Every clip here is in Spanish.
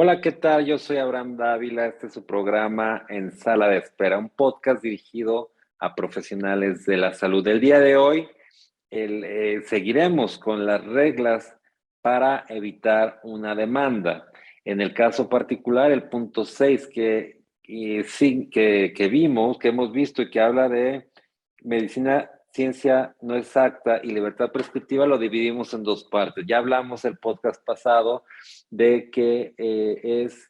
Hola, ¿qué tal? Yo soy Abraham Dávila. Este es su programa En Sala de Espera, un podcast dirigido a profesionales de la salud. El día de hoy eh, seguiremos con las reglas para evitar una demanda. En el caso particular, el punto 6 que, que, que vimos, que hemos visto y que habla de medicina ciencia no exacta y libertad prescriptiva lo dividimos en dos partes. Ya hablamos el podcast pasado de que eh, es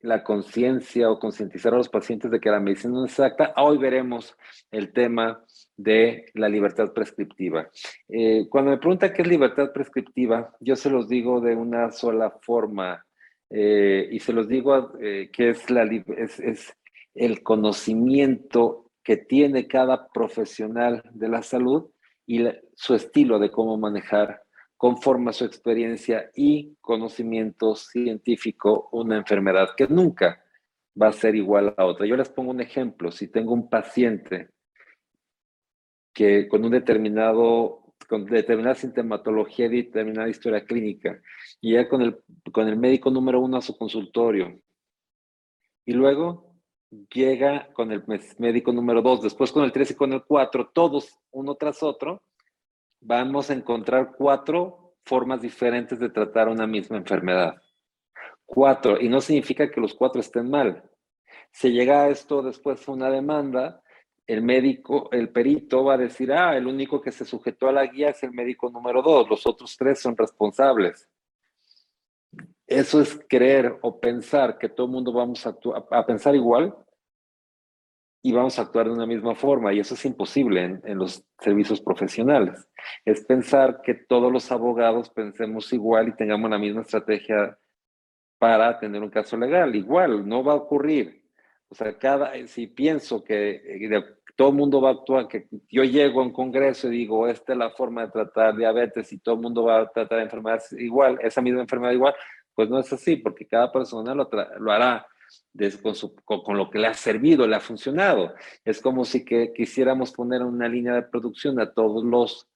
la conciencia o concientizar a los pacientes de que la medicina no es exacta. Hoy veremos el tema de la libertad prescriptiva. Eh, cuando me pregunta qué es libertad prescriptiva, yo se los digo de una sola forma eh, y se los digo que es, es el conocimiento que tiene cada profesional de la salud y su estilo de cómo manejar conforme su experiencia y conocimiento científico una enfermedad que nunca va a ser igual a otra. Yo les pongo un ejemplo. Si tengo un paciente que con un determinado con determinada sintomatología y determinada historia clínica, y ya con el, con el médico número uno a su consultorio, y luego llega con el médico número 2, después con el 3 y con el 4, todos uno tras otro, vamos a encontrar cuatro formas diferentes de tratar una misma enfermedad. Cuatro, y no significa que los cuatro estén mal. Si llega a esto después una demanda, el médico, el perito va a decir, ah, el único que se sujetó a la guía es el médico número 2, los otros tres son responsables. Eso es creer o pensar que todo el mundo vamos a, a, pensar igual y vamos a actuar de una misma forma. Y eso es imposible en, los servicios profesionales. Es pensar que todos los abogados pensemos igual y tengamos la misma estrategia para tener un caso legal. Igual, no va a ocurrir. O sea, cada, si pienso que eh, todo el mundo va a actuar, que yo llego a un congreso y digo, esta es la forma de tratar diabetes y todo el mundo va a tratar enfermedades igual, esa misma enfermedad igual, pues no es así, porque cada persona lo, hará con, lo que le ha servido, le ha funcionado. Es como si quisiéramos poner una línea de producción a todos los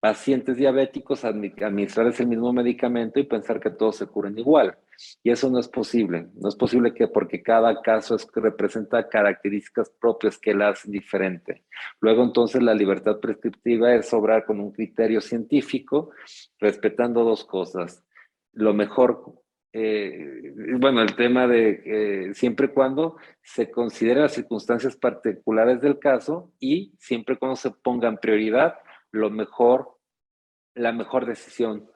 pacientes diabéticos, administrarles el mismo medicamento y pensar que todos se curen igual. Y eso no es posible. No es posible que porque cada caso es, representa características propias que la hacen diferente. Luego entonces la libertad prescriptiva es obrar con un criterio científico, respetando dos cosas lo mejor, eh, bueno, el tema de eh, siempre y cuando se consideren las circunstancias particulares del caso y siempre cuando se ponga en prioridad lo mejor, la mejor decisión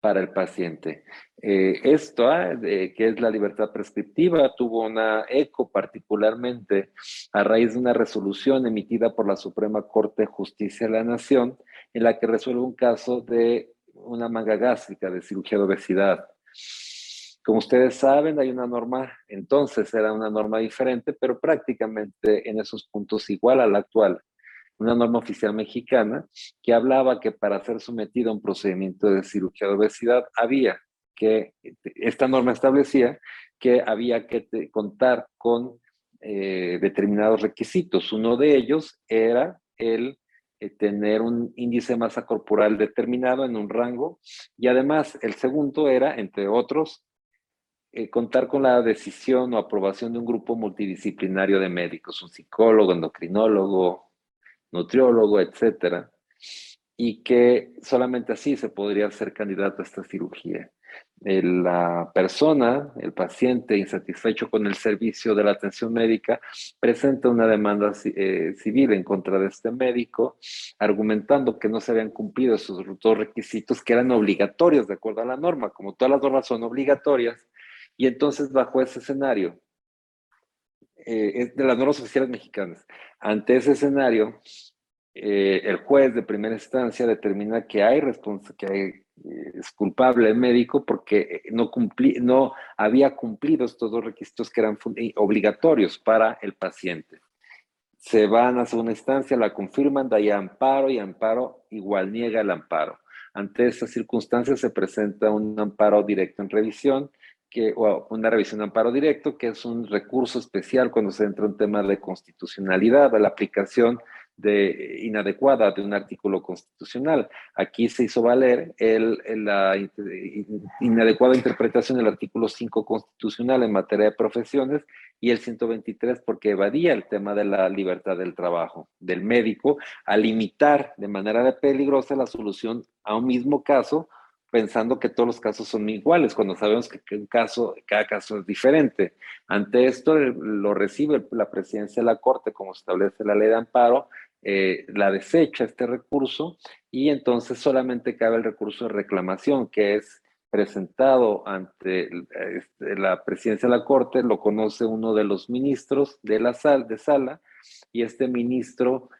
para el paciente. Eh, esto, ah, que es la libertad prescriptiva, tuvo una eco particularmente a raíz de una resolución emitida por la Suprema Corte de Justicia de la Nación, en la que resuelve un caso de una manga gástrica de cirugía de obesidad. Como ustedes saben, hay una norma, entonces era una norma diferente, pero prácticamente en esos puntos igual a la actual. Una norma oficial mexicana que hablaba que para ser sometido a un procedimiento de cirugía de obesidad había que, esta norma establecía que había que contar con eh, determinados requisitos. Uno de ellos era el eh, tener un índice de masa corporal determinado en un rango. Y además el segundo era, entre otros, eh, contar con la decisión o aprobación de un grupo multidisciplinario de médicos, un psicólogo, endocrinólogo, nutriólogo, etcétera, y que solamente así se podría ser candidato a esta cirugía la persona, el paciente insatisfecho con el servicio de la atención médica, presenta una demanda eh, civil en contra de este médico, argumentando que no se habían cumplido esos dos requisitos que eran obligatorios de acuerdo a la norma, como todas las normas son obligatorias, y entonces bajo ese escenario, eh, de las normas oficiales mexicanas, ante ese escenario, eh, el juez de primera instancia determina que hay, que hay es culpable el médico porque eh, no, no había cumplido estos dos requisitos que eran eh, obligatorios para el paciente. Se van a segunda instancia, la confirman, da ahí amparo y amparo igual niega el amparo. Ante estas circunstancias se presenta un amparo directo en revisión, que, o una revisión de amparo directo, que es un recurso especial cuando se entra un tema de constitucionalidad, de la aplicación de, inadecuada de un artículo constitucional. Aquí se hizo valer la inadecuada interpretación del artículo 5 constitucional en materia de profesiones y el 123 porque evadía el tema de la libertad del trabajo del médico a limitar de manera peligrosa la solución a un mismo caso pensando que todos los casos son iguales, cuando sabemos que, cada caso es diferente. Ante esto lo recibe la presidencia de la Corte, como establece la ley de amparo, eh, la desecha este recurso y entonces solamente cabe el recurso de reclamación, que es presentado ante este, la presidencia de la Corte, lo conoce uno de los ministros de la sal, de sala, y este ministro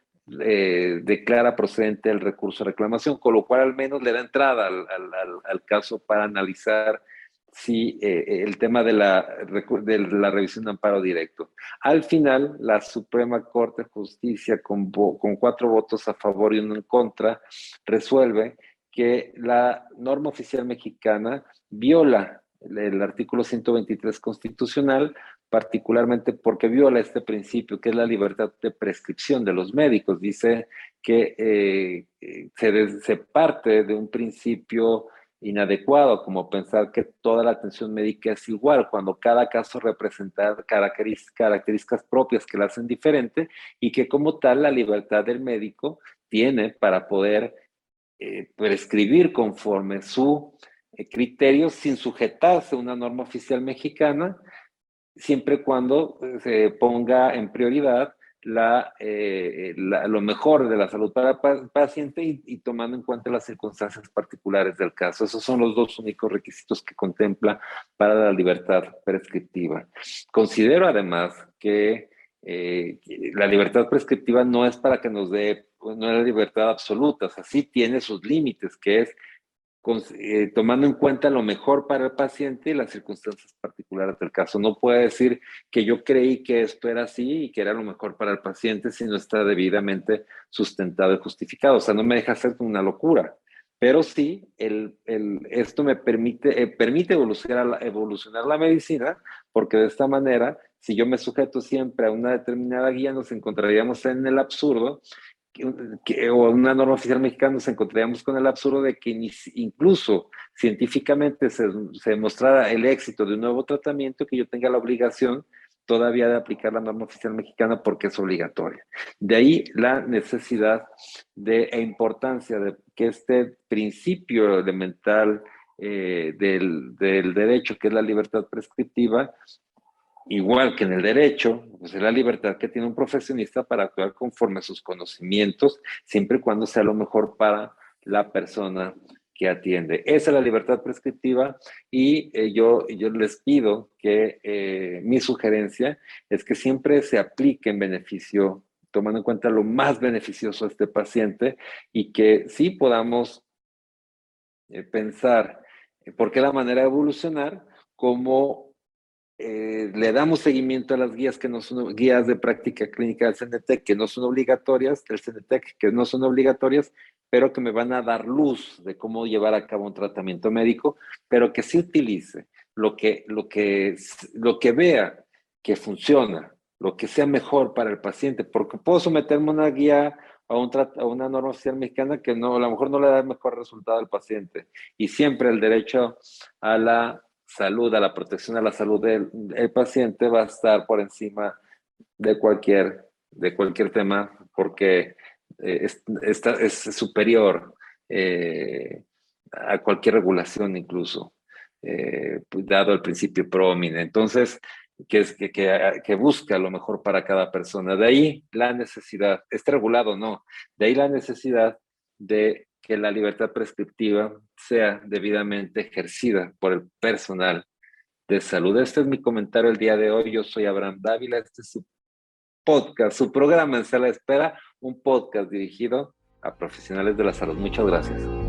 eh, declara procedente el recurso de reclamación, con lo cual al menos le da entrada al, al, caso para analizar si eh, el tema de la, de la revisión de amparo directo. Al final, la Suprema Corte de Justicia, con, con cuatro votos a favor y uno en contra, resuelve que la norma oficial mexicana viola el artículo 123 constitucional, particularmente porque viola este principio que es la libertad de prescripción de los médicos. Dice que eh, se, se, parte de un principio inadecuado, como pensar que toda la atención médica es igual, cuando cada caso representa características propias que la hacen diferente y que como tal la libertad del médico tiene para poder eh, prescribir conforme su eh, criterio sin sujetarse a una norma oficial mexicana, siempre cuando eh, se ponga en prioridad la, lo mejor de la salud para el paciente y, tomando en cuenta las circunstancias particulares del caso. Esos son los dos únicos requisitos que contempla para la libertad prescriptiva. Considero además que la libertad prescriptiva no es para que nos dé no es la libertad absoluta, o sea, sí tiene sus límites, que es eh, tomando en cuenta lo mejor para el paciente y las circunstancias particulares del caso. No puede decir que yo creí que esto era así y que era lo mejor para el paciente si no está debidamente sustentado y justificado. O sea, no me deja hacer una locura. Pero sí, esto me permite, eh, evolucionar, evolucionar la medicina, porque de esta manera, si yo me sujeto siempre a una determinada guía, nos encontraríamos en el absurdo o una norma oficial mexicana nos encontraríamos con el absurdo de que incluso científicamente se, demostrara el éxito de un nuevo tratamiento que yo tenga la obligación todavía de aplicar la norma oficial mexicana porque es obligatoria. De ahí la necesidad de, e importancia de que este principio elemental eh, del, derecho, que es la libertad prescriptiva, igual que en el derecho, pues es la libertad que tiene un profesionista para actuar conforme a sus conocimientos, siempre y cuando sea lo mejor para la persona que atiende. Esa es la libertad prescriptiva y eh, yo, yo les pido que eh, mi sugerencia es que siempre se aplique en beneficio, tomando en cuenta lo más beneficioso a este paciente y que sí podamos eh, pensar por qué la manera de evolucionar como eh, le damos seguimiento a las guías que no son guías de práctica clínica del CNTEC que no son obligatorias, del CNTEC que no son obligatorias, pero que me van a dar luz de cómo llevar a cabo un tratamiento médico, pero que sí utilice lo que, lo que, lo que vea que funciona, lo que sea mejor para el paciente, porque puedo someterme a una guía a, un a, una norma oficial mexicana que no, a lo mejor no le da mejor resultado al paciente. Y siempre el derecho a la salud, a la protección a la salud del, paciente va a estar por encima de cualquier, de cualquier tema porque eh, es, superior eh, a cualquier regulación incluso, eh, pues, dado el principio promine. Entonces, que, es, que, que, busca lo mejor para cada persona. De ahí la necesidad, está regulado no, de ahí la necesidad de que la libertad prescriptiva sea debidamente ejercida por el personal de salud. Este es mi comentario el día de hoy. Yo soy Abraham Dávila. Este es su podcast, su programa en Sala Espera, un podcast dirigido a profesionales de la salud. Muchas gracias.